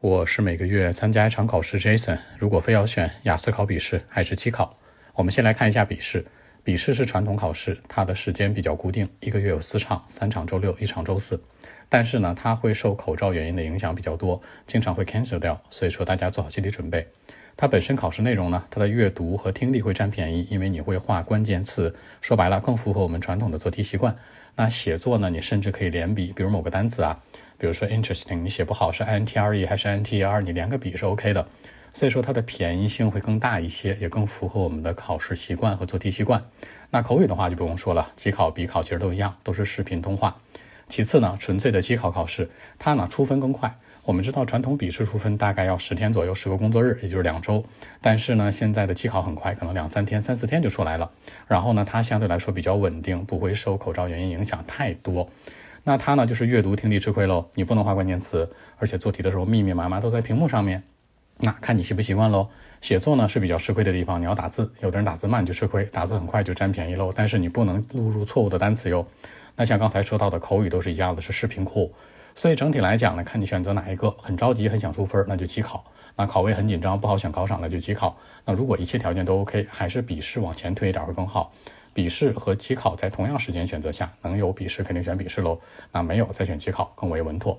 我是每个月参加一场考试，Jason。如果非要选雅思考、笔试还是期考，我们先来看一下笔试。笔试是传统考试，它的时间比较固定，一个月有四场，三场周六，一场周四。但是呢，它会受口罩原因的影响比较多，经常会 cancel 掉。所以说大家做好心理准备。它本身考试内容呢，它的阅读和听力会占便宜，因为你会画关键词，说白了更符合我们传统的做题习惯。那写作呢，你甚至可以连笔，比如某个单词啊。比如说 interesting，你写不好是 i n t r e 还是 n t r，你连个笔是 OK 的，所以说它的便宜性会更大一些，也更符合我们的考试习惯和做题习惯。那口语的话就不用说了，机考、笔考其实都一样，都是视频通话。其次呢，纯粹的机考考试，它呢出分更快。我们知道传统笔试出分大概要十天左右，十个工作日，也就是两周。但是呢，现在的机考很快，可能两三天、三四天就出来了。然后呢，它相对来说比较稳定，不会受口罩原因影响太多。那它呢，就是阅读听力吃亏喽。你不能画关键词，而且做题的时候密密麻麻都在屏幕上面，那看你习不习惯喽。写作呢是比较吃亏的地方，你要打字，有的人打字慢就吃亏，打字很快就占便宜喽。但是你不能录入错误的单词哟。那像刚才说到的口语都是一样的，是视频库。所以整体来讲呢，看你选择哪一个。很着急，很想出分，那就机考；那考位很紧张，不好选考场，那就机考。那如果一切条件都 OK，还是笔试往前推一点会更好。笔试和机考在同样时间选择下，能有笔试肯定选笔试喽。那没有再选机考更为稳妥。